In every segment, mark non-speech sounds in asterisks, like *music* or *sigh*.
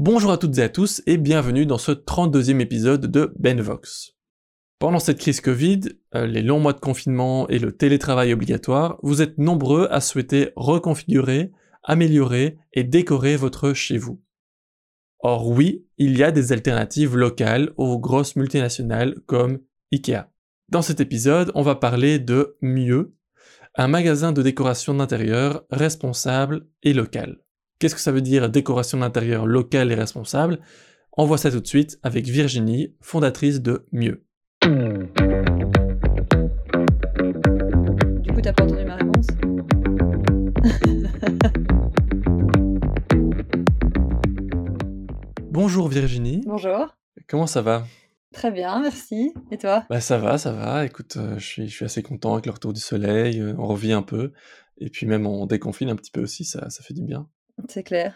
Bonjour à toutes et à tous et bienvenue dans ce 32e épisode de Benvox. Pendant cette crise Covid, euh, les longs mois de confinement et le télétravail obligatoire, vous êtes nombreux à souhaiter reconfigurer, améliorer et décorer votre chez vous. Or oui, il y a des alternatives locales aux grosses multinationales comme IKEA. Dans cet épisode, on va parler de Mieux, un magasin de décoration d'intérieur responsable et local. Qu'est-ce que ça veut dire décoration d'intérieur locale et responsable? On voit ça tout de suite avec Virginie, fondatrice de Mieux. Du coup, t'as pas entendu ma réponse? *laughs* Bonjour Virginie. Bonjour. Comment ça va? Très bien, merci. Et toi? Bah ça va, ça va. Écoute, euh, je, suis, je suis assez content avec le retour du soleil, euh, on revit un peu. Et puis même on déconfine un petit peu aussi, ça, ça fait du bien. C'est clair.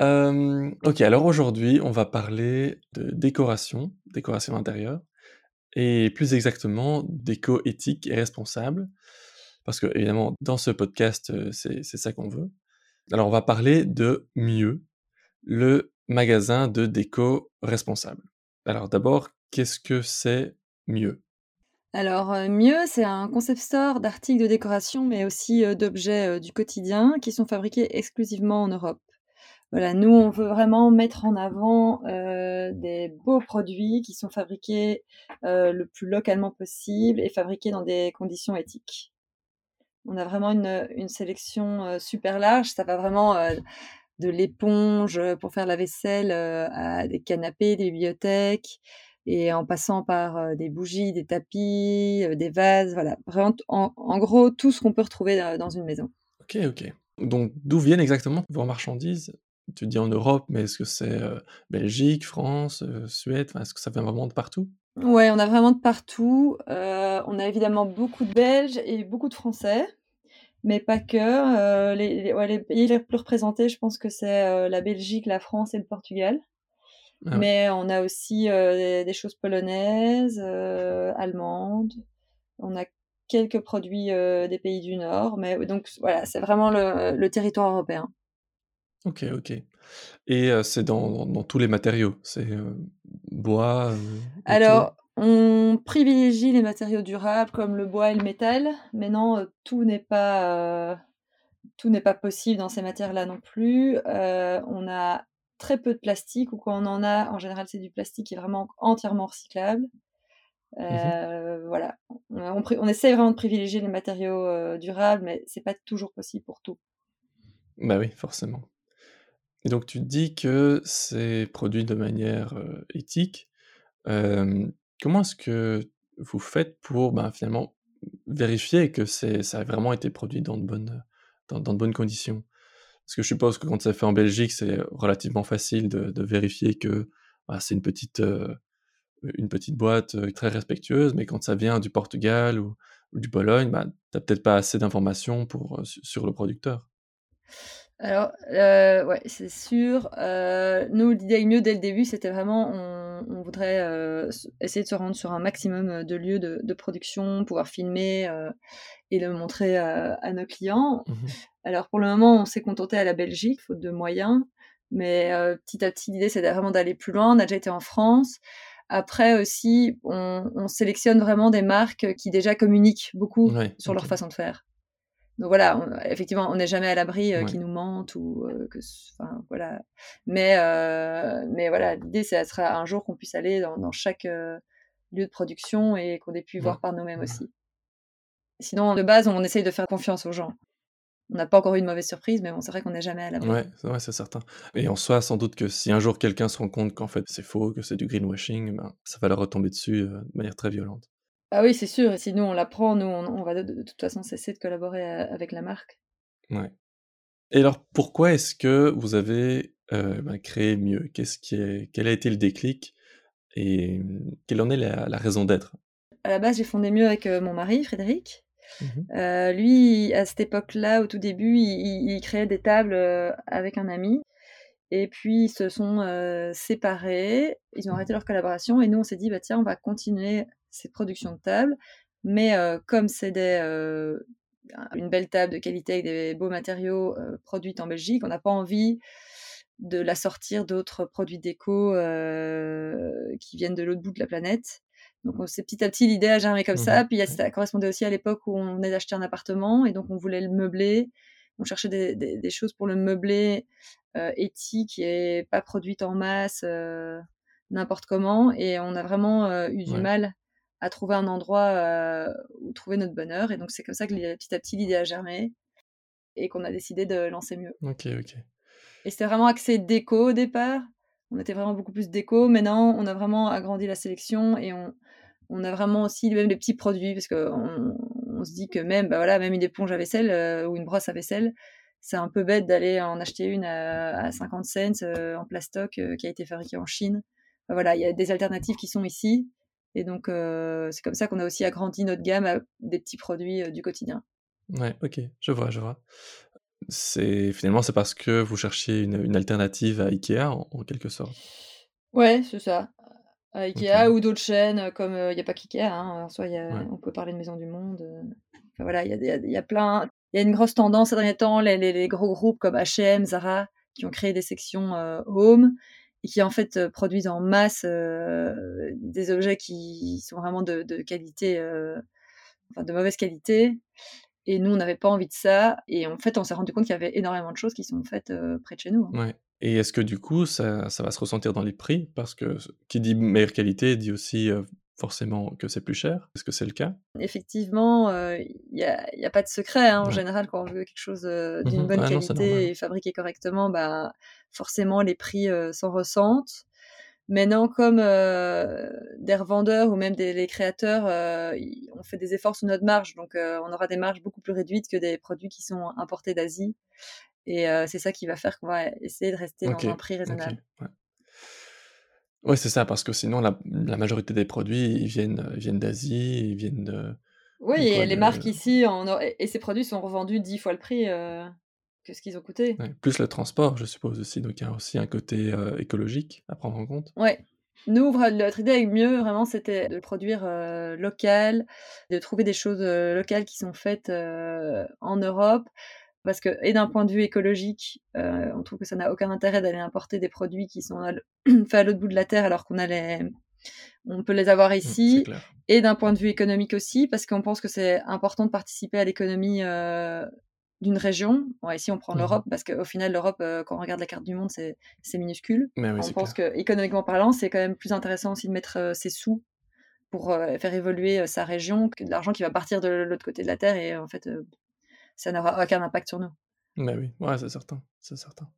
Ok, alors aujourd'hui on va parler de décoration, décoration intérieure, et plus exactement déco éthique et responsable. Parce que évidemment dans ce podcast c'est ça qu'on veut. Alors on va parler de Mieux, le magasin de déco responsable. Alors d'abord, qu'est-ce que c'est Mieux? Alors, euh, Mieux, c'est un concept store d'articles de décoration, mais aussi euh, d'objets euh, du quotidien qui sont fabriqués exclusivement en Europe. Voilà, nous, on veut vraiment mettre en avant des beaux produits qui sont fabriqués le plus localement possible et fabriqués dans des conditions éthiques. On a vraiment une, sélection super large. Ça va vraiment de l'éponge pour faire la vaisselle à des canapés, des bibliothèques, et en passant par euh, des bougies, des tapis, euh, des vases. Voilà, vraiment, en, en gros, tout ce qu'on peut retrouver euh, dans une maison. Ok, ok. Donc d'où viennent exactement vos marchandises? Tu dis en Europe, mais est-ce que c'est euh, Belgique, France, euh, Suède? Est-ce que ça vient vraiment de partout? Ouais, on a vraiment de partout. Euh, on a évidemment beaucoup de Belges et beaucoup de Français, mais pas que. Les, les- ouais, les pays les plus représentés, je pense que c'est la Belgique, la France et le Portugal. Ah ouais. Mais on a aussi euh, des, des choses polonaises, euh, allemandes. On a quelques produits euh, des pays du Nord, mais donc voilà, c'est vraiment le, le territoire européen. Ok, ok. Et c'est dans, dans- dans tous les matériaux C'est bois, Alors, on privilégie les matériaux durables comme le bois et le métal, mais non, tout n'est pas, tout n'est pas possible dans ces matières-là non plus. Euh, on a très peu de plastique, ou quand on en a, en général, c'est du plastique qui est vraiment entièrement recyclable. Mhm. Euh, voilà, on, on, essaie vraiment de privilégier les matériaux euh, durables, mais c'est pas toujours possible pour tout. Bah oui, forcément. Et donc tu dis que c'est produit de manière euh, éthique. Comment est-ce que vous faites pour ben, finalement vérifier que ça a vraiment été produit dans de bonnes, dans, dans de bonnes conditions? Parce que je suppose que quand c'est fait en Belgique, c'est relativement facile de, vérifier que bah, c'est une petite, euh, une petite boîte euh, très respectueuse, mais quand ça vient du Portugal ou, du Pologne, bah, t'as peut-être pas assez d'informations pour, euh, su- sur le producteur. Alors, euh, ouais, c'est sûr. Euh, nous, l'idée mieux dès le début, c'était vraiment, on, on voudrait euh, essayer de se rendre sur un maximum euh, de lieux de, de production, pouvoir filmer et le montrer à nos clients. Mhm. Alors, pour le moment, on s'est contenté à la Belgique, faute de moyens. Mais petit à petit, l'idée, c'est vraiment d'aller plus loin. On a déjà été en France. Après aussi, on, on sélectionne vraiment des marques qui déjà communiquent beaucoup Ouais, sur leur façon de faire. Donc voilà, on- effectivement, on n'est jamais à l'abri euh, Ouais. qu'ils nous mentent ou euh, que, enfin voilà. Mais euh, mais voilà, l'idée, c'est sera un jour qu'on puisse aller dans, dans chaque lieu de production et qu'on ait pu voir par nous-mêmes aussi. Sinon, de base, on essaye de faire confiance aux gens. On n'a pas encore eu de mauvaise surprise, mais bon, c'est vrai qu'on n'est jamais à l'abri. Ouais, c'est ouais, c'est certain. Et en soi, sans doute que si un jour quelqu'un se rend compte qu'en fait c'est faux, que c'est du greenwashing, ben, ça va leur retomber dessus de manière très violente. Ah oui, c'est sûr. Et si nous on l'apprend, nous on, on va de, toute façon cesser de collaborer euh, avec la marque. Ouais. Et alors, pourquoi est-ce que vous avez euh, ben, créé mieux? Qu'est-ce qui est, quel a été le déclic et hum, quelle en est la, la raison d'être? À la base, j'ai fondé mieux avec euh, mon mari, Frédéric. Euh, lui, à cette époque-là, au tout début, il, créait des tables avec un ami. Et puis, ils se sont euh, séparés, ils ont arrêté leur collaboration. Et nous, on s'est dit, bah, tiens, on va continuer cette production de tables. Mais comme c'est des, une belle table de qualité avec des beaux matériaux euh, produites en Belgique, on n'a pas envie de la sortir d'autres produits déco qui viennent de l'autre bout de la planète. Donc c'est petit à petit l'idée a germé comme ça. Mmh Puis ça correspondait aussi à l'époque où on venait d'acheter un appartement et donc on voulait le meubler. On cherchait des, des, choses pour le meubler euh, éthique et pas produite en masse n'importe comment. Et on a vraiment eu du mal à trouver un endroit où trouver notre bonheur. Et donc c'est comme ça que petit à petit l'idée a germé et qu'on a décidé de lancer mieux. Ok, ok. Et c'était vraiment axé déco au départ. On était vraiment beaucoup plus déco. Maintenant, on a vraiment agrandi la sélection et on, on a vraiment aussi même les petits produits parce qu'on on se dit que même, bah voilà, même une éponge à vaisselle euh, ou une brosse à vaisselle, c'est un peu bête d'aller en acheter une à, 50 cents euh, en plastoc euh, qui a été fabriquée en Chine. voilà, il y a des alternatives qui sont ici. Et donc, c'est comme ça qu'on a aussi agrandi notre gamme à des petits produits du quotidien. Ouais, ok, je vois, je vois. C'est finalement c'est parce que vous cherchiez une, alternative à Ikea en, quelque sorte? Ouais, c'est ça. À Ikea ou d'autres chaînes comme il n'y a pas qu'Ikea, hein, soit on peut parler de Maison du Monde. Enfin, voilà, il y a, y a plein. Il y a une grosse tendance ces derniers temps, les, les, les gros groupes comme H&M, Zara, qui ont créé des sections home qui en fait produisent en masse des objets qui sont vraiment de, qualité, enfin de mauvaise qualité et nous, on n'avait pas envie de ça. Et en fait, on s'est rendu compte qu'il y avait énormément de choses qui sont faites euh, près de chez nous. Hein. Ouais. Et est-ce que du coup, ça, ça, va se ressentir dans les prix? Parce que qui dit meilleure qualité dit aussi euh, forcément que c'est plus cher. Est-ce que c'est le cas Effectivement, il euh, n'y a, y a, pas de secret. Hein. En général, quand on veut quelque chose d'une mmh bonne qualité et fabriqué correctement, bah, forcément, les prix s'en ressentent. Maintenant, comme euh, des revendeurs ou même des les créateurs, euh, on fait des efforts sur notre marge, donc euh, on aura des marges beaucoup plus réduites que des produits qui sont importés d'Asie. Et c'est ça qui va faire qu'on va essayer de rester dans un prix raisonnable. ouais, c'est ça, parce que sinon la, majorité des produits ils viennent, viennent d'Asie, ils viennent de. Oui, et les marques ici, en... et ces produits sont revendus dix fois le prix ce qu'ils ont coûté. plus le transport, je suppose aussi. Donc il y a aussi un côté euh, écologique à prendre en compte. Ouais. Nous, notre idée avec mieux, vraiment, c'était de produire euh, local, de trouver des choses euh, locales qui sont faites en Europe. Parce que, et d'un point de vue écologique, on trouve que ça n'a aucun intérêt d'aller importer des produits qui sont *clears throat* faits à l'autre bout de la terre alors qu'on a les, on peut les avoir mmh, ici. et d'un point de vue économique aussi, parce qu'on pense que c'est important de participer à l'économie d'une région. Bon, ici, on prend mmh l'Europe parce qu'au final, l'Europe, euh, quand on regarde la carte du monde, c'est minuscule. on pense que, économiquement parlant, c'est quand même plus intéressant aussi de mettre euh, ses sous pour euh, faire évoluer sa région que de l'argent qui va partir de l'autre côté de la Terre et en fait, ça n'aura aucun impact sur nous. Mais oui, ouais, c'est certain, c'est certain.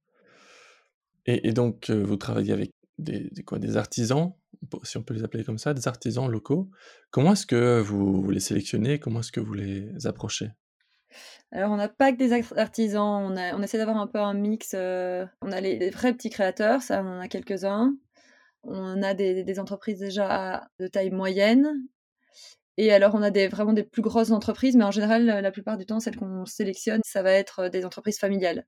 Et, donc, vous travaillez avec des, quoi, des artisans, si on peut les appeler comme ça, des artisans locaux. Comment est-ce que vous, vous les sélectionnez Comment est-ce que vous les approchez? Alors, on n'a pas que des artisans, on, a, on essaie d'avoir un peu un mix. Euh, on a les, vrais petits créateurs, ça, on en a quelques-uns. On a des, des, entreprises déjà de taille moyenne. Et alors, on a vraiment des plus grosses entreprises, mais en général, la plupart du temps, celles qu'on sélectionne, ça va être des entreprises familiales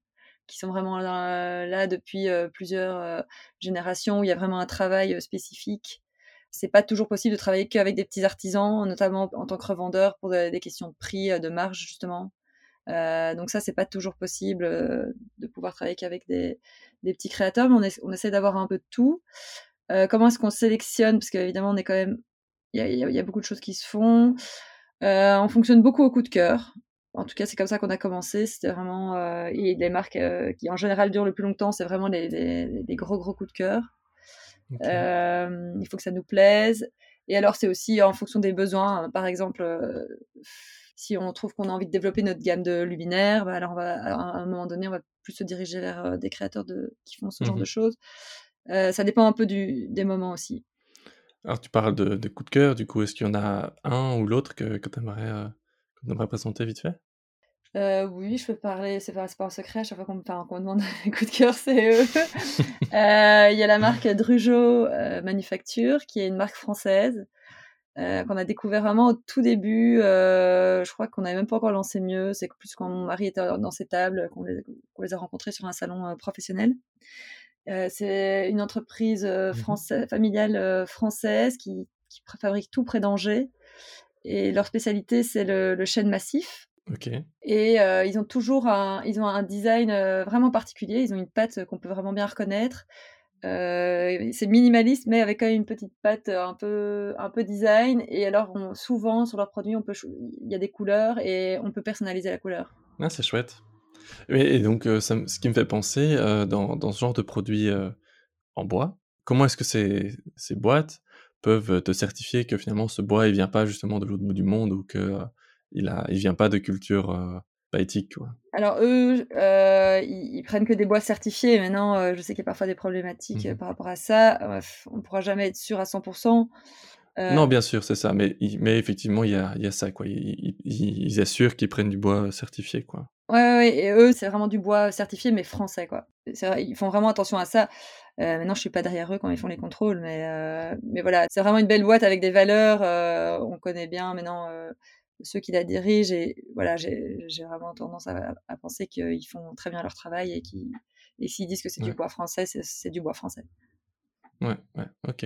qui sont vraiment là, depuis euh, plusieurs euh, générations, où il y a vraiment un travail spécifique. C'est pas toujours possible de travailler qu'avec des petits artisans, notamment en tant que revendeur, pour des questions de prix, de marge, justement. Euh, donc ça, c'est pas toujours possible euh, de pouvoir travailler qu'avec des, petits créateurs, mais on, essaie d'avoir un peu de tout. Euh, comment est-ce qu'on sélectionne? Parce qu'évidemment, on est quand même, il y, y a, beaucoup de choses qui se font. Euh, on fonctionne beaucoup au coup de cœur. En tout cas, c'est comme ça qu'on a commencé. C'était vraiment et les marques qui en général durent le plus longtemps, c'est vraiment les, les, gros gros coups de cœur. il faut que ça nous plaise. Et alors, c'est aussi en fonction des besoins. Par exemple, si on trouve qu'on a envie de développer notre gamme de luminaires, bah, alors on va, à un moment donné, on va plus se diriger vers euh, des créateurs de, qui font ce genre de mmh choses. Euh, ça dépend un peu du, des moments aussi. Alors tu parles de, de coups de cœur, du coup, est-ce qu'il y en a un ou l'autre que, que tu aimerais, euh, présenter vite fait? Oui, je peux parler, c'est pas, pas un secret, à chaque fois qu'on me, demande des *laughs* coups de cœur, c'est eux. *laughs* Il y a la marque Drujo Manufacture, qui est une marque française, euh, qu'on a découvert vraiment au tout début. Euh, je crois qu'on n'avait même pas encore lancé mieux. C'est plus quand mon mari était dans ses tables qu'on les, les, a rencontrés sur un salon euh, professionnel. Euh, c'est une entreprise mmh française, familiale française qui, qui, fabrique tout près d'Angers. Et leur spécialité, c'est le, le, chêne massif. Et ils ont toujours un ils ont un design, vraiment particulier. Ils ont une patte qu'on peut vraiment bien reconnaître. C'est minimaliste, mais avec quand même une petite patte, un peu un peu design et alors on souvent sur leurs produits, on peut cho il y a des couleurs et on peut personnaliser la couleur. Ah, c'est chouette. Et donc ça ce qui me fait penser, dans dans ce genre de produit, en bois, comment est-ce que ces ces boîtes peuvent te certifier que finalement ce bois, il vient pas justement de l'autre bout du monde ou que, il a il vient pas de culture, éthique, quoi? Alors eux, ils ils prennent que des bois certifiés. Maintenant, heu, je sais qu'il y a parfois des problématiques, Mmh par rapport à ça. On pourra jamais être sûr à 100 heu Non, bien sûr, c'est ça, mais mais effectivement, il y a il y a ça, quoi. Ils ils ils assurent qu'ils prennent du bois certifié, quoi. Ouais, et eux, c'est vraiment du bois certifié, mais français, quoi. Vrai, ils font vraiment attention à ça. Heu, maintenant, je suis pas derrière eux quand ils font les contrôles, mais heu, mais voilà, c'est vraiment une belle boîte avec des valeurs, heu, on connaît bien maintenant, ceux qui la dirigent et voilà, j'ai vraiment tendance à à penser qu'ils font très bien leur travail et qu'ils et s'ils disent que c'est du bois français, c'est du bois français. Ouais, ouais, OK.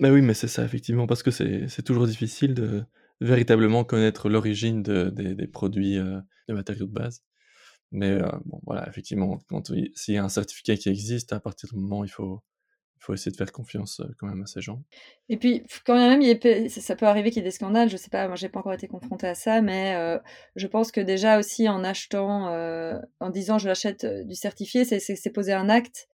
Bah oui, mais c'est ça effectivement, parce que c'est c'est toujours difficile de véritablement connaître l'origine de des des produits, des matériaux de base. Mais heu, bon voilà, effectivement, quand il s'il y a un certificat qui existe, à partir du moment, il faut il faut essayer de faire confiance, heu, quand même à ces gens. Et puis, quand même, il peut ça peut arriver qu'il y ait des scandales, je sais pas, moi j'ai pas encore été confrontée à ça, mais heu, je pense que déjà aussi en achetant, en disant: «Je l'achète, du certifié», c'est poser un acte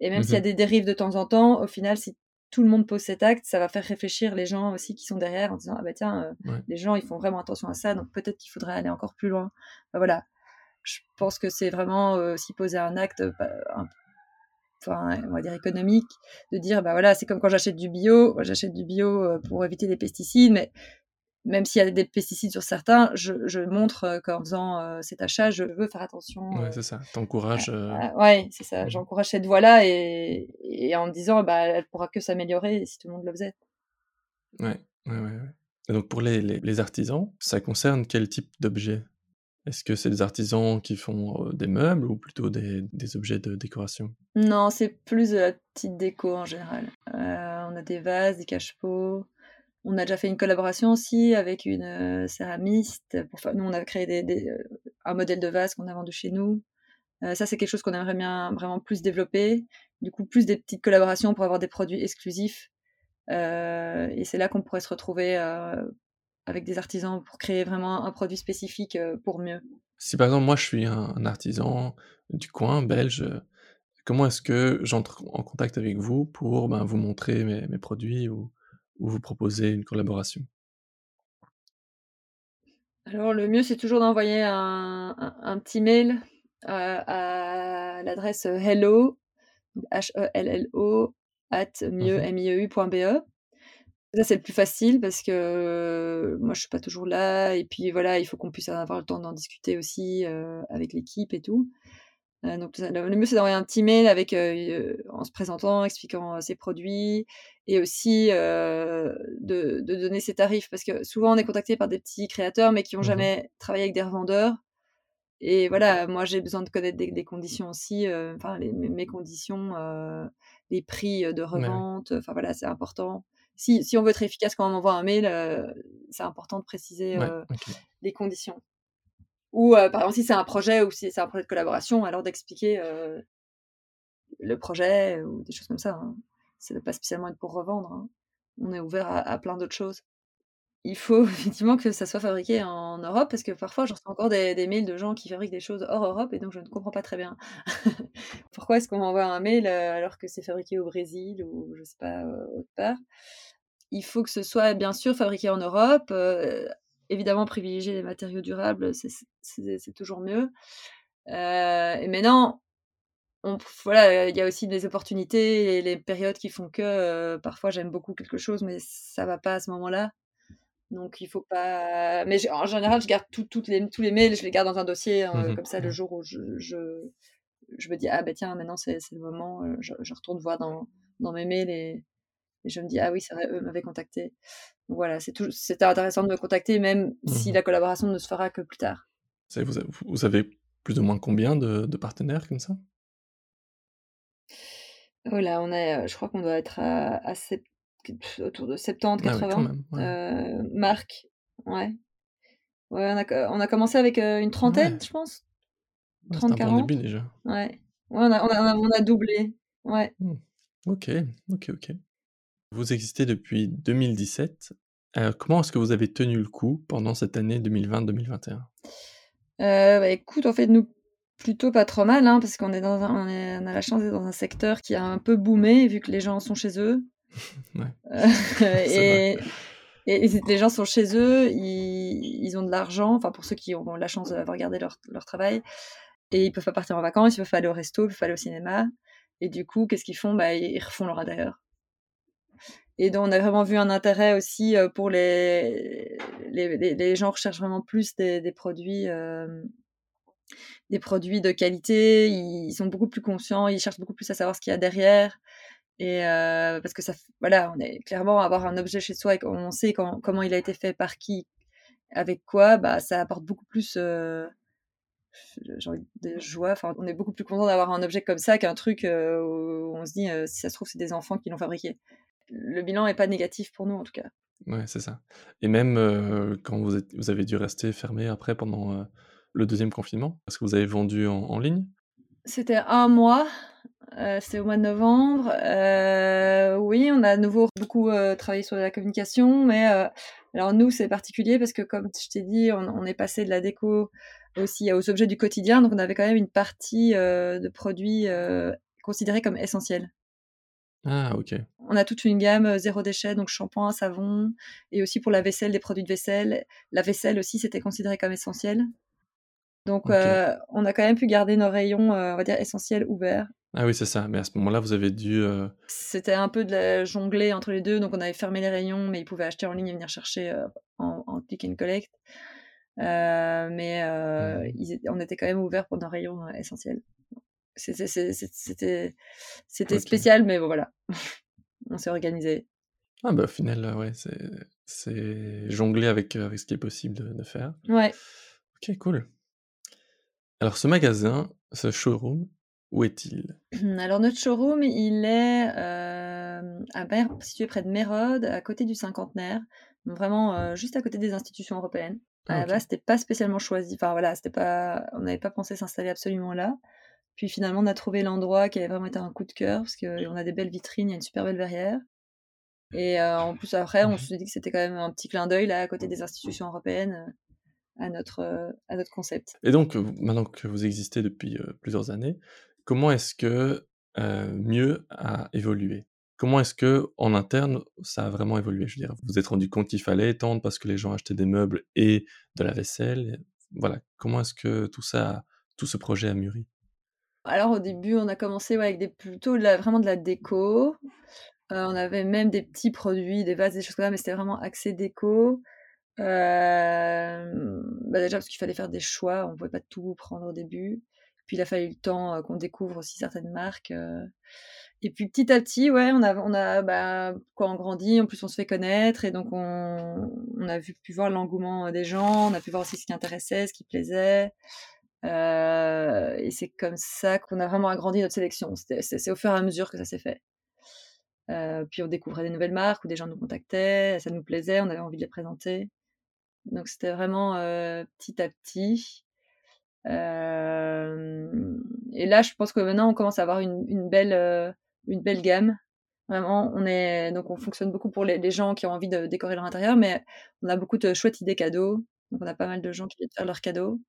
et même s'il y a mh. des dérives de temps en temps, au final, si tout le monde pose cet acte, ça va faire réfléchir les gens aussi qui sont derrière en disant: «Ah bah tiens, Ouais. les gens ils font vraiment attention à ça, donc peut-être qu'il faudrait aller encore plus loin». Bah voilà, je pense que c'est vraiment, aussi poser un acte, bah, un enfin, on va dire économique, de dire: «Bah voilà, c'est comme quand j'achète du bio, j'achète du bio, heu, pour éviter les pesticides, mais même s'il y a des pesticides sur certains, je je montre, heu, qu'en faisant, heu, cet achat, je veux faire attention, Ouais, heu, c'est ça, tu encourages, heu à à» ouais, c'est ça, j'encourage cette voie-là et et en me disant: «Bah, elle pourra que s'améliorer si tout le monde le faisait». Ouais, ouais, ouais, ouais. Et donc pour les les les artisans, ça concerne quel type d'objet? Est-ce que c'est des artisans qui font, des meubles ou plutôt des des objets de décoration? Non, c'est plus de la petite déco en général. On a des vases, des cache-pots. On a déjà fait une collaboration aussi avec une, heu, céramiste pour nous on a créé des heu, un modèle de vase qu'on a vendu chez nous. Heu, ça c'est quelque chose qu'on aimerait bien vraiment plus développer. Du coup, plus des petites collaborations pour avoir des produits exclusifs. Et c'est là qu'on pourrait se retrouver, avec des artisans pour créer vraiment un produit spécifique, pour mieux. Si par exemple moi je suis un artisan du coin belge, comment est-ce que j'entre en contact avec vous pour, ben, vous montrer mes produits ou vous proposer une collaboration? Alors le mieux, c'est toujours d'envoyer un un un petit mail, heu, à l'adresse, heu, hello, H-E-L-L-O at Mmh mieux mh. M-I-E-U.be. Ça, c'est le plus facile parce que moi je suis pas toujours là et puis voilà, il faut qu'on puisse avoir le temps d'en discuter aussi, avec l'équipe et tout. Donc le mieux, c'est d'envoyer un petit mail avec, en se présentant, expliquant, ses produits et aussi, de de donner ses tarifs. Parce que souvent on est contacté par des petits créateurs, mais qui ont Mmh mh. jamais travaillé avec des revendeurs et voilà, moi j'ai besoin de connaître des des conditions aussi, enfin les mes conditions, les prix, de Ouais, revente, enfin voilà, c'est important. Si si on veut être efficace quand on envoie un mail, c'est important de préciser, Ouais, les conditions. Ou, par exemple, si c'est un projet ou si c'est un projet de collaboration, alors d'expliquer, le projet ou des choses comme ça, hein. Ça doit pas spécialement être pour revendre, hein. On est ouvert à plein d'autres choses. Il faut *laughs* effectivement que ça soit fabriqué en Europe parce que parfois je reçois encore des mails de gens qui fabriquent des choses hors Europe et donc je ne comprends pas très bien. *laughs* Pourquoi est-ce qu'on m'envoie un mail, heu, alors que c'est fabriqué au Brésil ou je sais pas, heu, autre part? Il faut que ce soit bien sûr fabriqué en Europe, heu, évidemment privilégier les matériaux durables, c'est toujours mieux. Et maintenant, on voilà, il y a aussi des opportunités et les périodes qui font que, heu, parfois j'aime beaucoup quelque chose, mais ça va pas à ce moment-là. Donc il faut pas mais en général, je garde tout toutes les tous les mails, je les garde dans un dossier, Mmh heu, mh. comme ça le Ouais. jour où je je je me dis: «Ah bah tiens, maintenant c'est le moment», heu, je je retourne voir dans dans mes mails et et je me dis: «Ah oui, c'est vrai, eux m'avaient contacté». Donc voilà, c'était intéressant de me contacter même Mmh si la collaboration ne se fera que plus tard. Vous vous avez plus ou moins combien de de partenaires comme ça? Oh là, on est, heu, je crois qu'on doit être à à sept autour de Ah oui, quand 70-80, même, ouais. Ouais, on a, on a commencé avec une trentaine, je pense. 30, ouais, 40. début déjà. Ouais. Ouais, on a, on a, on a doublé. Ouais. Mmh. Ok, ok, ok. Vous existez depuis 2017. Euh, comment est-ce que vous avez tenu le coup pendant cette année 2020-2021 euh, bah, Écoute, en fait, nous, plutôt pas trop mal, hein, parce qu'on est dans on, est, on, a la chance d'être dans un secteur qui a un peu boomé, vu que les gens sont chez eux. *laughs* ouais. *laughs* et, et, les gens sont chez eux, ils, ils ont de l'argent, enfin pour ceux qui ont la chance d'avoir gardé leur, leur travail, et ils peuvent pas partir en vacances, ils peuvent pas aller au resto, ils peuvent pas aller au cinéma. Et du coup, qu'est-ce qu'ils font? Bah, Ils refont leur d'ailleurs. Et donc, on a vraiment vu un intérêt aussi euh, pour les, les, les gens recherchent vraiment plus des, des produits, euh, des produits de qualité. Ils sont beaucoup plus conscients, ils cherchent beaucoup plus à savoir ce qu'il y a derrière. Et euh, parce que ça, voilà, on est clairement avoir un objet chez soi et on sait comment il a été fait, par qui, avec quoi, bah ça apporte beaucoup plus euh, de joie. Enfin, on est beaucoup plus content d'avoir un objet comme ça qu'un truc euh, où on se dit, euh, si ça se trouve, c'est des enfants qui l'ont fabriqué. Le bilan n'est pas négatif pour nous, en tout cas. Ouais, c'est ça. Et même quand vous avez dû rester fermé après pendant le deuxième confinement, est-ce que vous avez vendu en, ligne? C'était un mois. C'était au mois de novembre. oui, on a à nouveau beaucoup travaillé sur la communication, mais alors nous, c'est particulier parce que, comme je t'ai dit, on, on, est passé de la déco aussi aux objets du quotidien. Donc on avait quand même une partie euh, de produits euh, considérés comme essentiels. Ah ok. On a toute une gamme euh, zéro déchet, donc shampoing, savon, et aussi pour la vaisselle, des produits de vaisselle. La vaisselle aussi, c'était considéré comme essentiel. Donc on a quand même pu garder nos rayons, on va dire, essentiels ouverts. Ah oui, c'est ça. Mais à ce moment-là, vous avez dû... C'était un peu de la jongler entre les deux. Donc on avait fermé les rayons, mais ils pouvaient acheter en ligne et venir chercher en, en click and collect. Euh, mais euh, on était quand même ouvert pour nos rayons euh, essentiels. C'était spécial, mais bon, voilà. *laughs* on s'est organisé. Ah bah au final, ouais, c'est jongler avec, avec ce qui est possible de, de, faire. Ouais. Ok, cool. Alors ce magasin, ce showroom, où est-il? Alors notre showroom, il est euh, à situé près de Mérode, à côté du cinquantenaire, vraiment juste à côté des institutions européennes. Ah, à c'était pas spécialement choisi. Enfin voilà, c'était pas, on n'avait pas pensé s'installer absolument là. Puis finalement, on a trouvé l'endroit qui avait vraiment été un coup de cœur parce qu'on a des belles vitrines, il y a une super belle verrière. Et euh, en plus après, on mmh se dit que c'était quand même un petit clin d'œil là à côté des institutions européennes euh, à notre euh, à notre concept. Et donc maintenant que vous existez depuis plusieurs années, comment est-ce que mieux a évolué? Comment est-ce que en interne ça a vraiment évolué? Je veux dire, vous vous êtes rendu compte qu'il fallait étendre parce que les gens achetaient des meubles et de la vaisselle. Voilà, comment est-ce que tout ça, tout ce projet a mûri? Alors au début, on a commencé avec des plutôt de la, vraiment de la déco. Euh, on avait même des petits produits, des vases, des choses comme ça, mais c'était vraiment axé déco. Euh, bah déjà parce qu'il fallait faire des choix, on pouvait pas tout prendre au début. Puis il a fallu le temps qu'on découvre aussi certaines marques. Et puis petit à petit, ouais, on a, on a, bah, quand on grandit, en plus on se fait connaître et donc on, on a vu, pu voir l'engouement des gens, on a pu voir aussi ce qui intéressait, ce qui plaisait. Euh, et c'est comme ça qu'on a vraiment agrandi notre sélection. C'est au fur et à mesure que ça s'est fait. Euh, puis on découvrait des nouvelles marques où des gens nous contactaient, ça nous plaisait, on avait envie de les présenter. Donc c'était vraiment petit à petit. Et là, je pense que maintenant on commence à avoir une, belle gamme. Vraiment, on est donc on fonctionne beaucoup pour les, gens qui ont envie de décorer leur intérieur, mais on a beaucoup de chouettes idées cadeaux. Donc on a pas mal de gens qui viennent faire leurs cadeaux.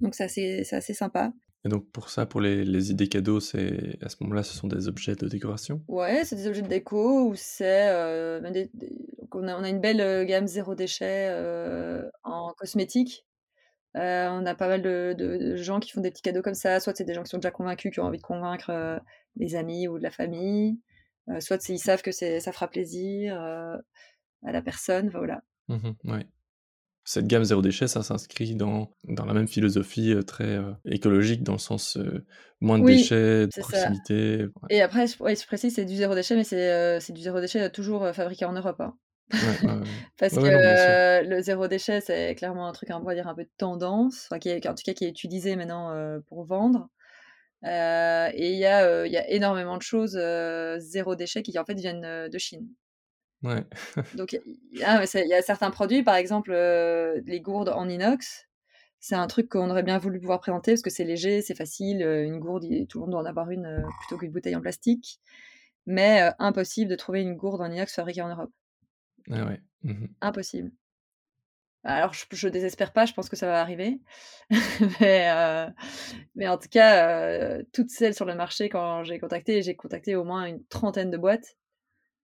Donc c'est assez, assez sympa. Et donc pour ça, pour les, les idées cadeaux, c'est à ce moment-là, ce sont des objets de décoration? Ouais, c'est des objets de déco ou c'est euh, on, a, on a une belle euh, gamme zéro déchet euh, en cosmétique. on a pas mal de, de, gens qui font des petits cadeaux comme ça. Soit c'est des gens qui sont déjà convaincus, qui ont envie de convaincre des amis ou de la famille. Euh, soit ils savent que ça fera plaisir euh, à la personne. Voilà. Mmh ouais. Cette gamme zéro déchet, ça s'inscrit dans, dans la même philosophie euh, très écologique, dans le sens moins de déchets, de proximité. Et après, je, je précise, c'est du zéro déchet, mais c'est du zéro déchet toujours fabriqué en Europe. Hein. *laughs* Parce que le zéro déchet, c'est clairement un truc, on va dire, un peu de tendance, enfin, qui est, en tout cas qui est utilisé maintenant pour vendre. Euh, et il y, y a énormément de choses zéro déchet qui en fait viennent de Chine. Ouais. *laughs* Donc il y a ah il y a certains produits, par exemple, heu, les gourdes en inox, c'est un truc qu'on aurait bien voulu pouvoir présenter parce que c'est léger, c'est facile, heu, une gourde, tout le monde doit en avoir une, heu, plutôt qu'une bouteille en plastique. Mais, impossible de trouver une gourde en inox fabriquée en Europe. Ah ouais. Mmh Impossible. Alors je je désespère pas, je pense que ça va arriver. *laughs* Mais, en tout cas, toutes celles sur le marché quand j'ai contacté j'ai contacté au moins une trentaine de boîtes.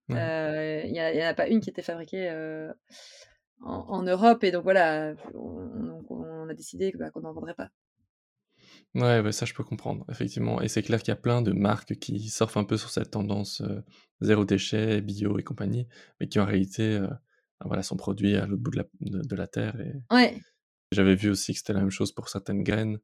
Ouais. il y en a pas une qui était fabriquée, en Europe et donc voilà, on a décidé bah, qu'on n'en vendrait pas. Ouais, bah, ça je peux comprendre, effectivement et c'est clair qu'il y a plein de marques qui surfent un peu sur cette tendance, zéro déchet, bio et compagnie, mais qui en réalité, bah, voilà, sont produits à l'autre bout de la de la terre et Ouais. j'avais vu aussi que c'était la même chose pour certaines graines,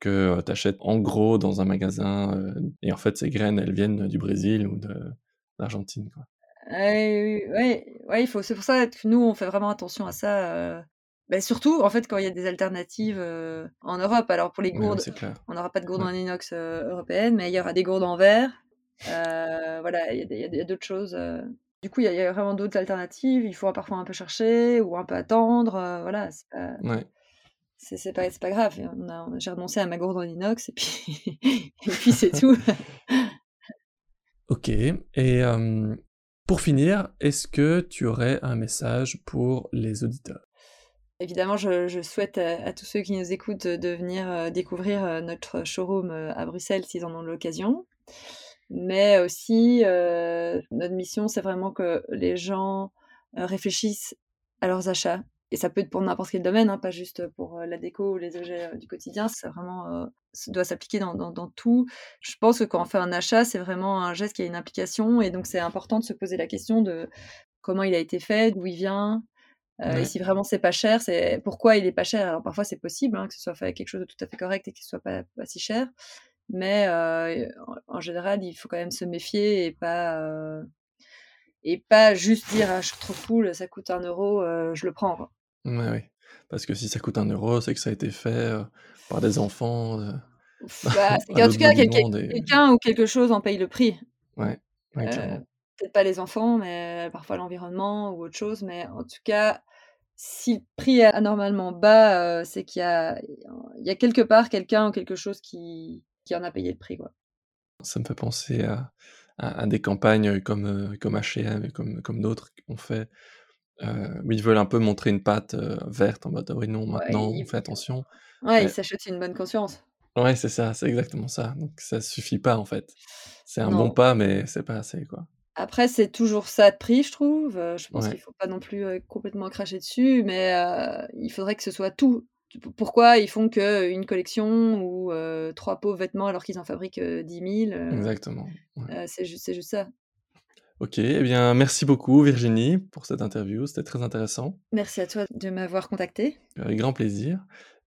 que, tu achètes en gros dans un magasin, et en fait ces graines, elles viennent du Brésil ou de d'Argentine, quoi. oui, ouais, il faut c'est pour ça que nous, on fait vraiment attention à ça, bah, surtout, en fait, quand il y a des alternatives, en Europe. Alors pour les gourdes, on n'aura pas de gourdes en inox, européennes, mais il y aura des gourdes en verre. voilà, il y a d'autres choses, Du coup, il y a vraiment d'autres alternatives. Il faut parfois un peu chercher ou un peu attendre, voilà, c'est pas Ouais. c'est pas pas grave. On j'ai renoncé à ma gourde en inox et puis *laughs* et puis c'est tout. *laughs* *laughs* OK et pour finir, est-ce que tu aurais un message pour les auditeurs? Évidemment, je, souhaite à, tous ceux qui nous écoutent de venir euh, découvrir euh, notre showroom euh, à Bruxelles s'ils en ont l'occasion. Mais aussi, notre mission, c'est vraiment que les gens réfléchissent à leurs achats. Et ça peut être pour n'importe quel domaine, hein, pas juste pour la déco ou les objets du quotidien. Ça vraiment doit s'appliquer dans, dans, tout. Je pense que quand on fait un achat, c'est vraiment un geste qui a une implication. Et donc, c'est important de se poser la question de comment il a été fait, d'où il vient, euh, et si vraiment c'est pas cher, c'est pourquoi il est pas cher. Alors parfois c'est possible hein, que ce soit fait avec quelque chose de tout à fait correct et qu'il soit pas, pas si cher, mais euh, en, général il faut quand même se méfier et pas euh, et pas juste dire ah, je suis trop cool, ça coûte un euro, je le prends. Ouais, oui. Parce que si ça coûte un euro, c'est que ça a été fait par des enfants. Bah, *laughs* en tout cas, quelqu'un ou quelque chose en paye le prix. Ouais, ouais clairement peut-être pas les enfants, mais parfois l'environnement ou autre chose. Mais en tout cas, si le prix est anormalement bas, c'est qu'il y a, il y a quelque part quelqu'un ou quelque chose qui, qui en a payé le prix. Quoi. Ça me fait penser à, à, des campagnes comme, comme H&M comme, comme d'autres ont fait, où ils veulent un peu montrer une pâte verte en mode «Ah oui non maintenant on fait attention. Ouais, ils s'achètent une bonne conscience. Ouais, c'est ça, c'est exactement ça. Donc ça suffit pas en fait. C'est un bon pas, mais c'est pas assez quoi. Après, c'est toujours ça de prix, je trouve. je pense qu'il faut pas non plus, complètement cracher dessus, mais il faudrait que ce soit tout. pourquoi ils font qu'une collection ou trois pauvres vêtements alors qu'ils en fabriquent, 10 000, Exactement, c'est juste c'est juste ça. OK, eh bien, merci beaucoup Virginie pour cette interview, c'était très intéressant. Merci à toi de m'avoir contacté. Avec grand plaisir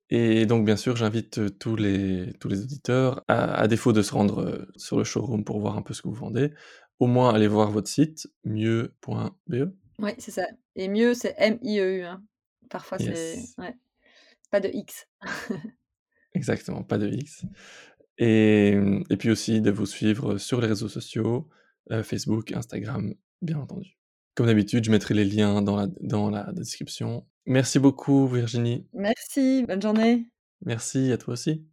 et donc bien sûr, j'invite, tous les tous les auditeurs à à défaut de se rendre, sur le showroom pour voir un peu ce que vous vendez, au moins allez voir votre site mieux.be. Oui, c'est ça. Et mieux, c'est M-I-E-U. Hein. Parfois, c'est. Ouais. Pas de X. *laughs* Exactement, pas de X. Et, et, puis aussi de vous suivre sur les réseaux sociaux, euh, Facebook, Instagram, bien entendu. Comme d'habitude, je mettrai les liens dans la, dans la description. Merci beaucoup, Virginie. Merci, bonne journée. Merci à toi aussi.